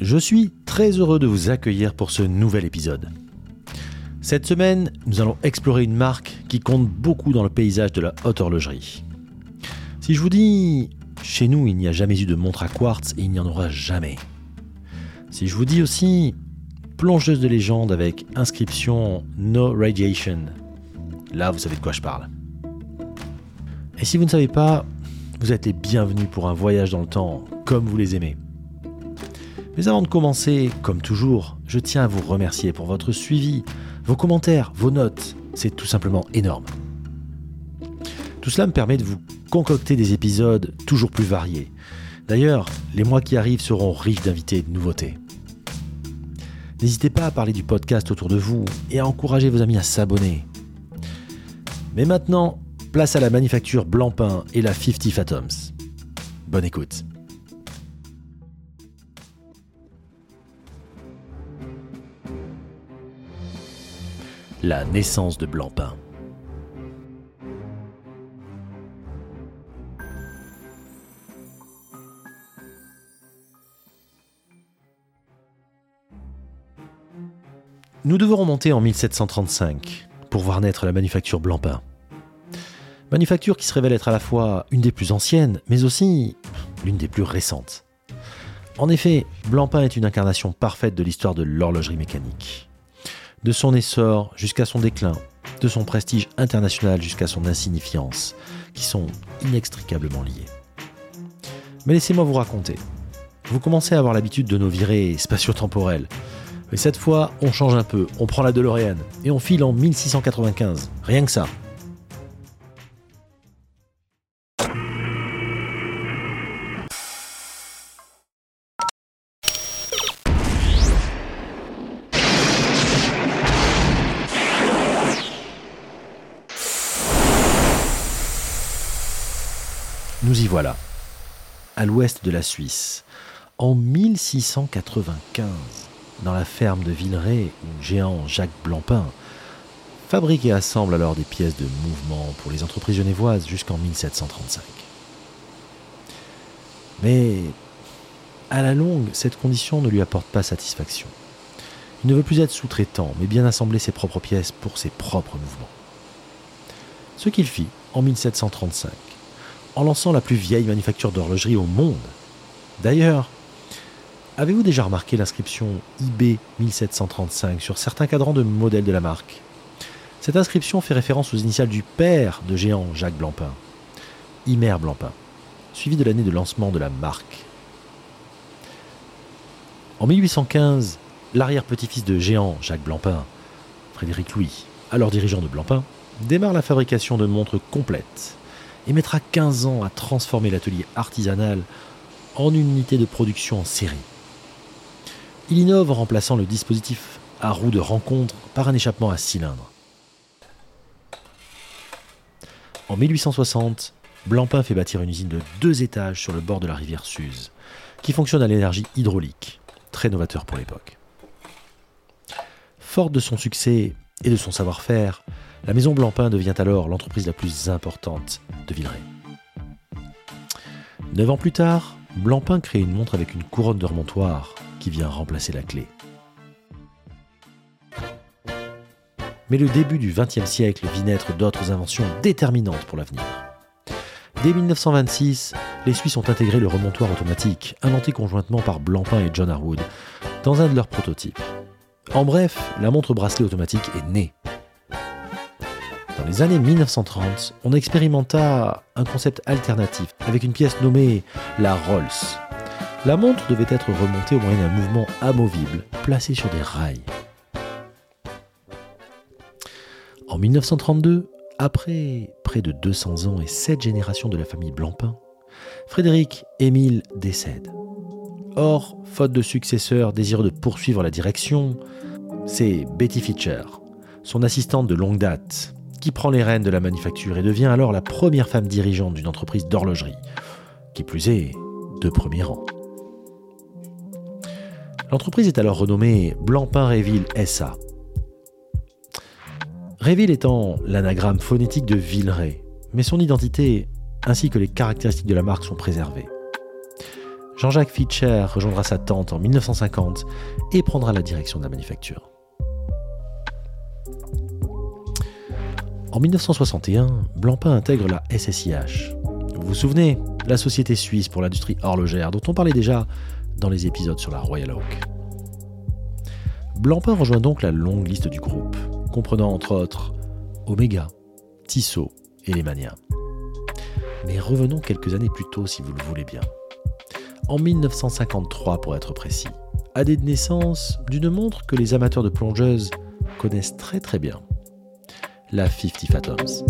Je suis très heureux de vous accueillir pour ce nouvel épisode. Cette semaine, nous allons explorer une marque qui compte beaucoup dans le paysage de la haute horlogerie. Si je vous dis, chez nous, il n'y a jamais eu de montre à quartz et il n'y en aura jamais. Si je vous dis aussi, plongeuse de légende avec inscription No Radiation, là vous savez de quoi je parle. Et si vous ne savez pas, vous êtes les bienvenus pour un voyage dans le temps comme vous les aimez. Mais avant de commencer, comme toujours, je tiens à vous remercier pour votre suivi, vos commentaires, vos notes. C'est tout simplement énorme. Tout cela me permet de vous concocter des épisodes toujours plus variés. D'ailleurs, les mois qui arrivent seront riches d'invités et de nouveautés. N'hésitez pas à parler du podcast autour de vous et à encourager vos amis à s'abonner. Mais maintenant, place à la manufacture Blancpain et la 50 Fathoms. Bonne écoute. La naissance de Blancpain. Nous devons remonter en 1735 pour voir naître la manufacture Blancpain. Manufacture qui se révèle être à la fois une des plus anciennes, mais aussi l'une des plus récentes. En effet, Blancpain est une incarnation parfaite de l'histoire de l'horlogerie mécanique. De son essor jusqu'à son déclin, de son prestige international jusqu'à son insignifiance, qui sont inextricablement liés. Mais laissez-moi vous raconter. Vous commencez à avoir l'habitude de nos virées spatio-temporelles, mais cette fois, on change un peu, on prend la DeLorean et on file en 1695. Rien que ça. À l'ouest de la Suisse, en 1695 dans la ferme de Villeray où le géant Jacques Blancpain fabrique et assemble alors des pièces de mouvement pour les entreprises genevoises jusqu'en 1735. Mais à la longue, cette condition ne lui apporte pas satisfaction. Il ne veut plus être sous-traitant, mais bien assembler ses propres pièces pour ses propres mouvements. Ce qu'il fit en 1735, en lançant la plus vieille manufacture d'horlogerie au monde. D'ailleurs, Avez-vous déjà remarqué l'inscription IB 1735 sur certains cadrans de modèles de la marque? Cette inscription fait référence aux initiales du père de géant Jacques Blancpain, Imer Blancpain, suivi de l'année de lancement de la marque. En 1815, l'arrière-petit-fils de géant Jacques Blancpain, Frédéric Louis, alors dirigeant de Blancpain, démarre la fabrication de montres complètes et mettra 15 ans à transformer l'atelier artisanal en une unité de production en série. Il innove en remplaçant le dispositif à roue de rencontre par un échappement à cylindre. En 1860, Blancpain fait bâtir une usine de deux étages sur le bord de la rivière Suse, qui fonctionne à l'énergie hydraulique, très novateur pour l'époque. Forte de son succès et de son savoir-faire, la maison Blancpain devient alors l'entreprise la plus importante de Villeray. Neuf ans plus tard, Blancpain crée une montre avec une couronne de remontoir qui vient remplacer la clé. Mais le début du XXe siècle vit naître d'autres inventions déterminantes pour l'avenir. Dès 1926, les Suisses ont intégré le remontoir automatique, inventé conjointement par Blancpain et John Harwood, dans un de leurs prototypes. En bref, la montre bracelet automatique est née. Dans les années 1930, on expérimenta un concept alternatif avec une pièce nommée la Rolls. La montre devait être remontée au moyen d'un mouvement amovible placé sur des rails. En 1932, après près de 200 ans et 7 générations de la famille Blancpain, Frédéric Émile décède. Or, faute de successeur désireux de poursuivre la direction, c'est Betty Fischer, son assistante de longue date, qui prend les rênes de la manufacture et devient alors la première femme dirigeante d'une entreprise d'horlogerie, qui plus est, de premier rang. L'entreprise est alors renommée Blancpain-Réville SA. Réville étant l'anagramme phonétique de Villeray, mais son identité ainsi que les caractéristiques de la marque sont préservées. Jean-Jacques Fischer rejoindra sa tante en 1950 et prendra la direction de la manufacture. En 1961, Blancpain intègre la SSIH. Vous vous souvenez, la société suisse pour l'industrie horlogère dont on parlait déjà dans les épisodes sur la Royal Oak. Blancpain rejoint donc la longue liste du groupe, comprenant entre autres Omega, Tissot et Lemania. Mais revenons quelques années plus tôt si vous le voulez bien. En 1953 pour être précis, année de naissance d'une montre que les amateurs de plongeuses connaissent très très bien la 50 Fathoms.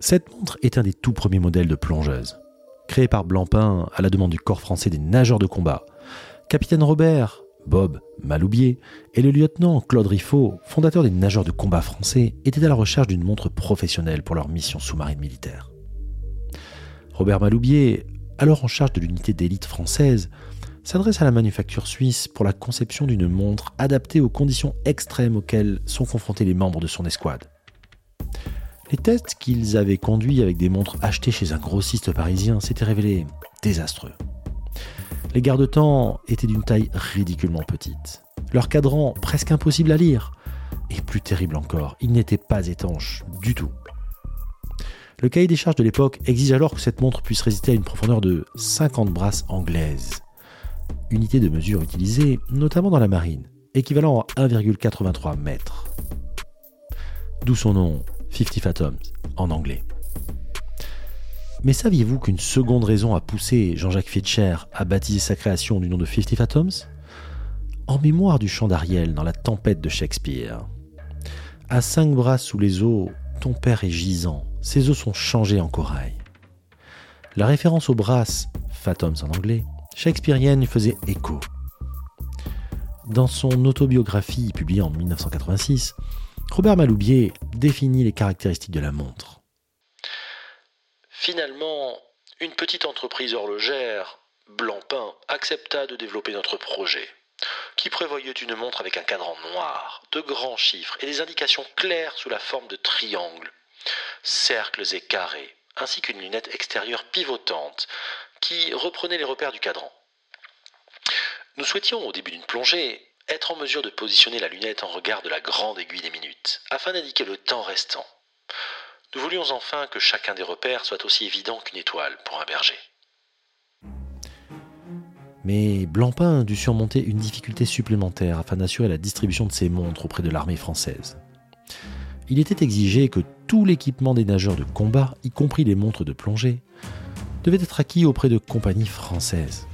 Cette montre est un des tout premiers modèles de plongeuse. Créée par Blancpain à la demande du corps français des nageurs de combat, Capitaine Robert Bob Maloubier et le lieutenant Claude Riffaut, fondateur des nageurs de combat français, étaient à la recherche d'une montre professionnelle pour leur mission sous-marine militaire. Robert Maloubier, alors en charge de l'unité d'élite française, s'adresse à la manufacture suisse pour la conception d'une montre adaptée aux conditions extrêmes auxquelles sont confrontés les membres de son escouade. Les tests qu'ils avaient conduits avec des montres achetées chez un grossiste parisien s'étaient révélés désastreux. Les garde-temps étaient d'une taille ridiculement petite. Leur cadran presque impossible à lire. Et plus terrible encore, ils n'étaient pas étanches du tout. Le cahier des charges de l'époque exige alors que cette montre puisse résister à une profondeur de 50 brasses anglaises, unité de mesure utilisée notamment dans la marine, équivalent à 1,83 mètres. D'où son nom 50 Fathoms en anglais. Mais saviez-vous qu'une seconde raison a poussé Jean-Jacques Fischer à baptiser sa création du nom de 50 Fathoms En mémoire du chant d'Ariel dans La tempête de Shakespeare. À cinq bras sous les eaux, ton père est gisant, ses os sont changés en corail. La référence aux brasses, Fathoms en anglais, shakespearienne faisait écho. Dans son autobiographie publiée en 1986, Robert Maloubier définit les caractéristiques de la montre. Finalement, une petite entreprise horlogère, Blancpain, accepta de développer notre projet, qui prévoyait une montre avec un cadran noir, de grands chiffres et des indications claires sous la forme de triangles, cercles et carrés, ainsi qu'une lunette extérieure pivotante qui reprenait les repères du cadran. Nous souhaitions, au début d'une plongée, être en mesure de positionner la lunette en regard de la grande aiguille des minutes, afin d'indiquer le temps restant. Nous voulions enfin que chacun des repères soit aussi évident qu'une étoile pour un berger. Mais Blancpain dut surmonter une difficulté supplémentaire afin d'assurer la distribution de ses montres auprès de l'armée française. Il était exigé que tout l'équipement des nageurs de combat, y compris les montres de plongée, devait être acquis auprès de compagnies françaises.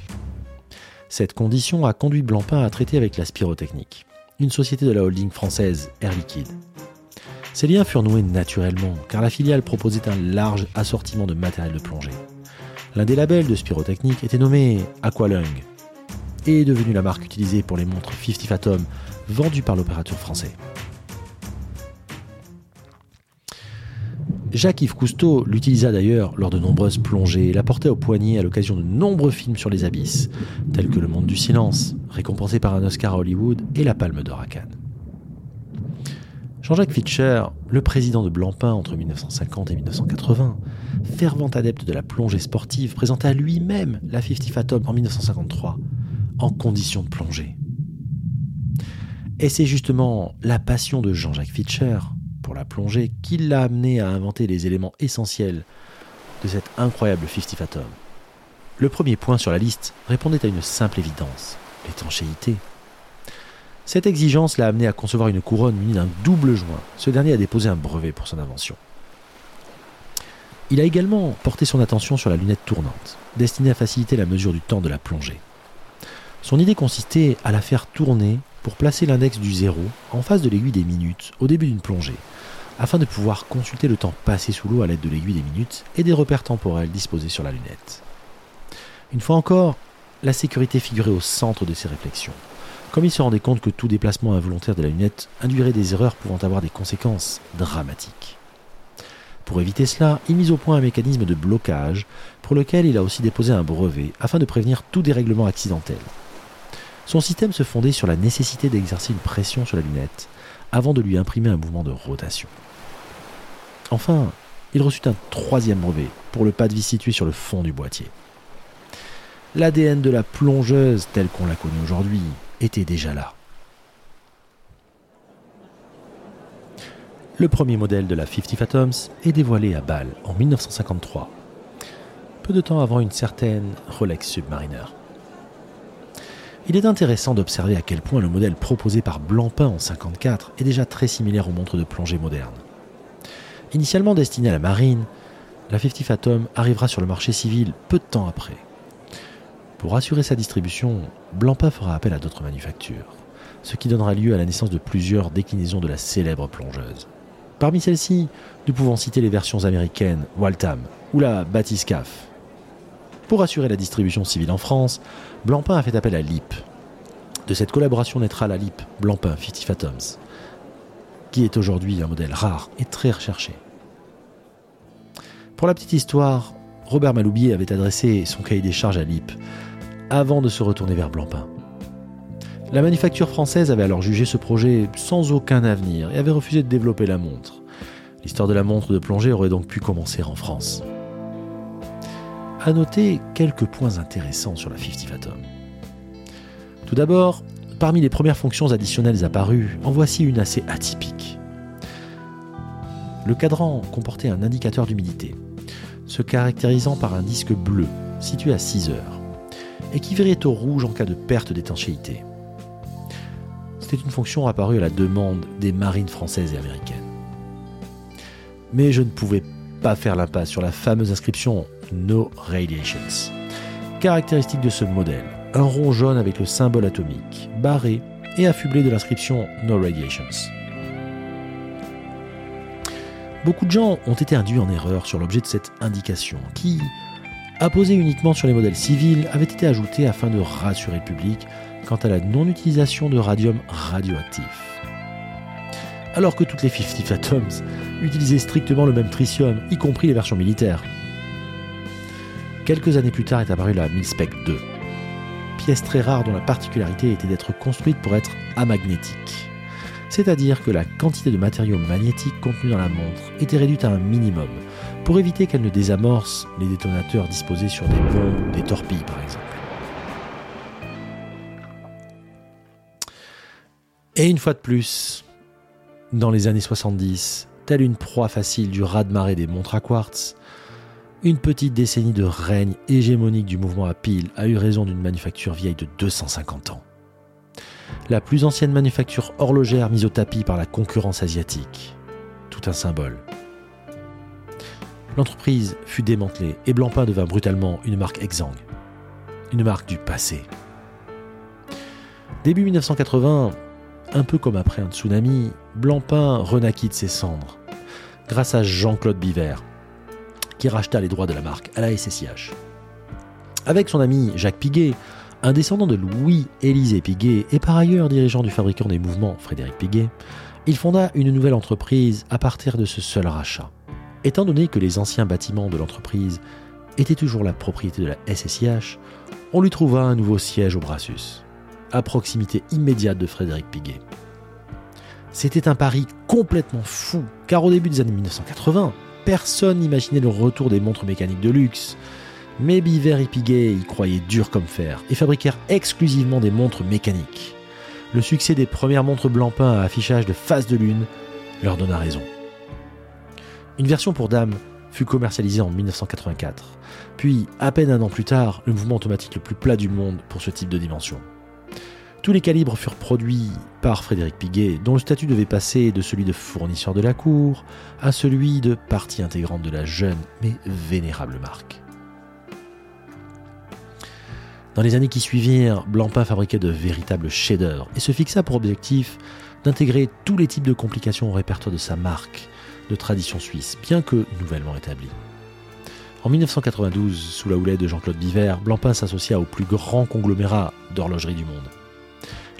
Cette condition a conduit Blancpain à traiter avec la Spirotechnique, une société de la holding française Air Liquide. Ces liens furent noués naturellement, car la filiale proposait un large assortiment de matériel de plongée. L'un des labels de Spirotechnique était nommé Aqualung et est devenu la marque utilisée pour les montres 50 Fathom vendues par l'opérateur français. Jacques-Yves Cousteau l'utilisa d'ailleurs lors de nombreuses plongées et la portait au poignet à l'occasion de nombreux films sur les abysses, tels que Le Monde du Silence, récompensé par un Oscar à Hollywood, et La Palme d'Or à Cannes. Jean-Jacques Fischer, le président de Blancpain entre 1950 et 1980, fervent adepte de la plongée sportive, présenta lui-même la 50 Fathom en 1953, en condition de plongée. Et c'est justement la passion de Jean-Jacques Fischer pour la plongée qui l'a amené à inventer les éléments essentiels de cette incroyable 50 Fathom. Le premier point sur la liste répondait à une simple évidence, l'étanchéité. Cette exigence l'a amené à concevoir une couronne munie d'un double joint. Ce dernier a déposé un brevet pour son invention. Il a également porté son attention sur la lunette tournante, destinée à faciliter la mesure du temps de la plongée. Son idée consistait à la faire tourner pour placer l'index du zéro en face de l'aiguille des minutes au début d'une plongée, afin de pouvoir consulter le temps passé sous l'eau à l'aide de l'aiguille des minutes et des repères temporels disposés sur la lunette. Une fois encore, la sécurité figurait au centre de ses réflexions, comme il se rendait compte que tout déplacement involontaire de la lunette induirait des erreurs pouvant avoir des conséquences dramatiques. Pour éviter cela, il mit au point un mécanisme de blocage pour lequel il a aussi déposé un brevet afin de prévenir tout dérèglement accidentel. Son système se fondait sur la nécessité d'exercer une pression sur la lunette avant de lui imprimer un mouvement de rotation. Enfin, il reçut un troisième brevet pour le pas de vis situé sur le fond du boîtier. L'ADN de la plongeuse telle qu'on la connaît aujourd'hui était déjà là. Le premier modèle de la 50 Fathoms est dévoilé à Bâle en 1953, peu de temps avant une certaine Rolex Submariner. Il est intéressant d'observer à quel point le modèle proposé par Blancpain en 1954 est déjà très similaire aux montres de plongée modernes. Initialement destinée à la marine, la 50 Fathom arrivera sur le marché civil peu de temps après. Pour assurer sa distribution, Blancpain fera appel à d'autres manufactures, ce qui donnera lieu à la naissance de plusieurs déclinaisons de la célèbre plongeuse. Parmi celles-ci, nous pouvons citer les versions américaines Waltham ou la Batiscaf. Pour assurer la distribution civile en France, Blancpain a fait appel à LIP. De cette collaboration naîtra la LIP Blancpain 50 Fathoms, qui est aujourd'hui un modèle rare et très recherché. Pour la petite histoire, Robert Maloubier avait adressé son cahier des charges à LIP avant de se retourner vers Blancpain. La manufacture française avait alors jugé ce projet sans aucun avenir et avait refusé de développer la montre. L'histoire de la montre de plongée aurait donc pu commencer en France. À noter quelques points intéressants sur la 50 Fathom. Tout d'abord, parmi les premières fonctions additionnelles apparues, en voici une assez atypique. Le cadran comportait un indicateur d'humidité, se caractérisant par un disque bleu situé à 6 heures, et qui verrait au rouge en cas de perte d'étanchéité. C'était une fonction apparue à la demande des marines françaises et américaines. Mais je ne pouvais pas faire l'impasse sur la fameuse inscription No Radiations, caractéristique de ce modèle, un rond jaune avec le symbole atomique, barré et affublé de l'inscription No Radiations. Beaucoup de gens ont été induits en erreur sur l'objet de cette indication, qui, apposée uniquement sur les modèles civils, avait été ajoutée afin de rassurer le public quant à la non-utilisation de radium radioactif. Alors que toutes les 50 Fathoms utilisaient strictement le même tritium, y compris les versions militaires. Quelques années plus tard est apparue la Milspec 2, pièce très rare dont la particularité était d'être construite pour être amagnétique. C'est-à-dire que la quantité de matériaux magnétiques contenus dans la montre était réduite à un minimum, pour éviter qu'elle ne désamorce les détonateurs disposés sur des bombes ou des torpilles par exemple. Et une fois de plus, dans les années 70, telle une proie facile du raz-de-marée des montres à quartz, une petite décennie de règne hégémonique du mouvement à pile a eu raison d'une manufacture vieille de 250 ans. La plus ancienne manufacture horlogère mise au tapis par la concurrence asiatique. Tout un symbole. L'entreprise fut démantelée et Blancpain devint brutalement une marque exsangue. Une marque du passé. Début 1980, un peu comme après un tsunami, Blancpain renaquit de ses cendres, grâce à Jean-Claude Biver, qui racheta les droits de la marque à la SSIH. Avec son ami Jacques Piguet, un descendant de Louis-Élisée Piguet et par ailleurs dirigeant du fabricant des mouvements Frédéric Piguet, il fonda une nouvelle entreprise à partir de ce seul rachat. Étant donné que les anciens bâtiments de l'entreprise étaient toujours la propriété de la SSIH, on lui trouva un nouveau siège au Brassus à proximité immédiate de Frédéric Piguet. C'était un pari complètement fou, car au début des années 1980, personne n'imaginait le retour des montres mécaniques de luxe. Mais Biver et Piguet y croyaient dur comme fer et fabriquèrent exclusivement des montres mécaniques. Le succès des premières montres Blancpain à affichage de face de lune leur donna raison. Une version pour dames fut commercialisée en 1984, puis à peine un an plus tard, le mouvement automatique le plus plat du monde pour ce type de dimension. Tous les calibres furent produits par Frédéric Piguet, dont le statut devait passer de celui de fournisseur de la cour à celui de partie intégrante de la jeune mais vénérable marque. Dans les années qui suivirent, Blancpain fabriquait de véritables chefs-d'œuvre et se fixa pour objectif d'intégrer tous les types de complications au répertoire de sa marque de tradition suisse, bien que nouvellement établie. En 1992, sous la houlette de Jean-Claude Biver, Blancpain s'associa au plus grand conglomérat d'horlogerie du monde.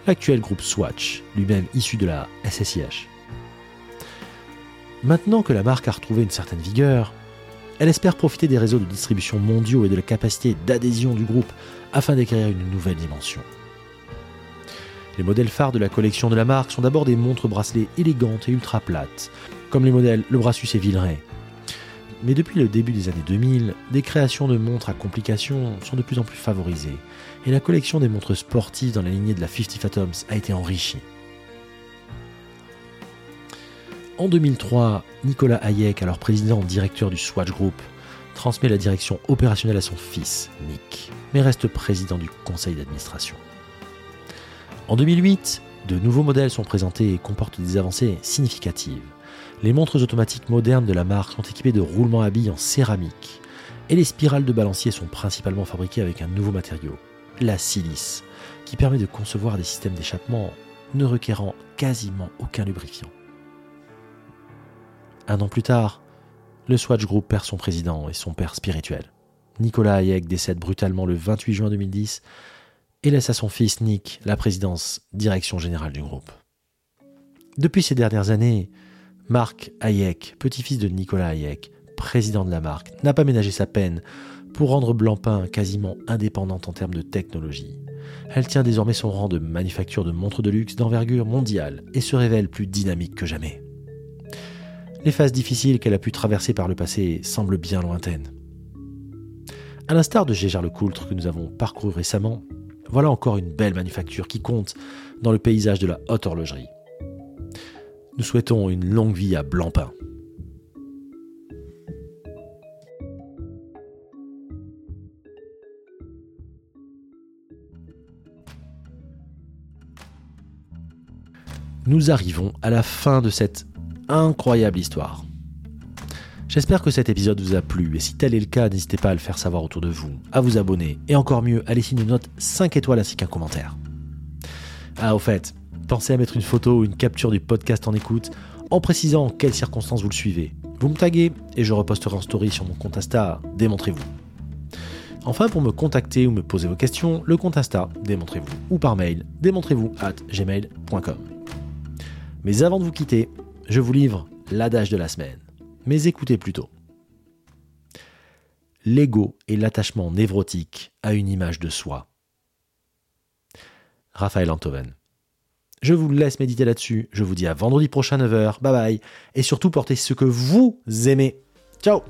L'actuel groupe Swatch, lui-même issu de la SSIH. Maintenant que la marque a retrouvé une certaine vigueur, elle espère profiter des réseaux de distribution mondiaux et de la capacité d'adhésion du groupe afin d'acquérir une nouvelle dimension. Les modèles phares de la collection de la marque sont d'abord des montres bracelets élégantes et ultra plates, comme les modèles Le Brassus et Villeray, mais depuis le début des années 2000, des créations de montres à complications sont de plus en plus favorisées, et la collection des montres sportives dans la lignée de la 50 Fathoms a été enrichie. En 2003, Nicolas Hayek, alors président directeur du Swatch Group, transmet la direction opérationnelle à son fils, Nick, mais reste président du conseil d'administration. En 2008, de nouveaux modèles sont présentés et comportent des avancées significatives. Les montres automatiques modernes de la marque sont équipées de roulements à billes en céramique. Et les spirales de balancier sont principalement fabriquées avec un nouveau matériau, la silice, qui permet de concevoir des systèmes d'échappement ne requérant quasiment aucun lubrifiant. Un an plus tard, le Swatch Group perd son président et son père spirituel. Nicolas Hayek décède brutalement le 28 juin 2010 et laisse à son fils Nick la présidence direction générale du groupe. Depuis ces dernières années, Marc Hayek, petit-fils de Nicolas Hayek, président de la marque, n'a pas ménagé sa peine pour rendre Blancpain quasiment indépendante en termes de technologie. Elle tient désormais son rang de manufacture de montres de luxe d'envergure mondiale et se révèle plus dynamique que jamais. Les phases difficiles qu'elle a pu traverser par le passé semblent bien lointaines. À l'instar de Gégard Lecoultre que nous avons parcouru récemment, voilà encore une belle manufacture qui compte dans le paysage de la haute horlogerie. Nous souhaitons une longue vie à Blancpain. Nous arrivons à la fin de cette incroyable histoire. J'espère que cet épisode vous a plu et si tel est le cas, n'hésitez pas à le faire savoir autour de vous, à vous abonner et encore mieux, à laisser une note 5 étoiles ainsi qu'un commentaire. Ah, au fait, pensez à mettre une photo ou une capture du podcast en écoute en précisant en quelles circonstances vous le suivez. Vous me taguez et je reposterai en story sur mon compte Insta Démontrez-vous. Enfin, pour me contacter ou me poser vos questions, le compte Insta Démontrez-vous ou par mail démontrez-vous at gmail.com. Mais avant de vous quitter, je vous livre l'adage de la semaine. Mais écoutez plutôt. L'ego est l'attachement névrotique à une image de soi. Raphaël Antoven. Je vous laisse méditer là-dessus. Je vous dis à vendredi prochain 9h. Bye bye. Et surtout, portez ce que vous aimez. Ciao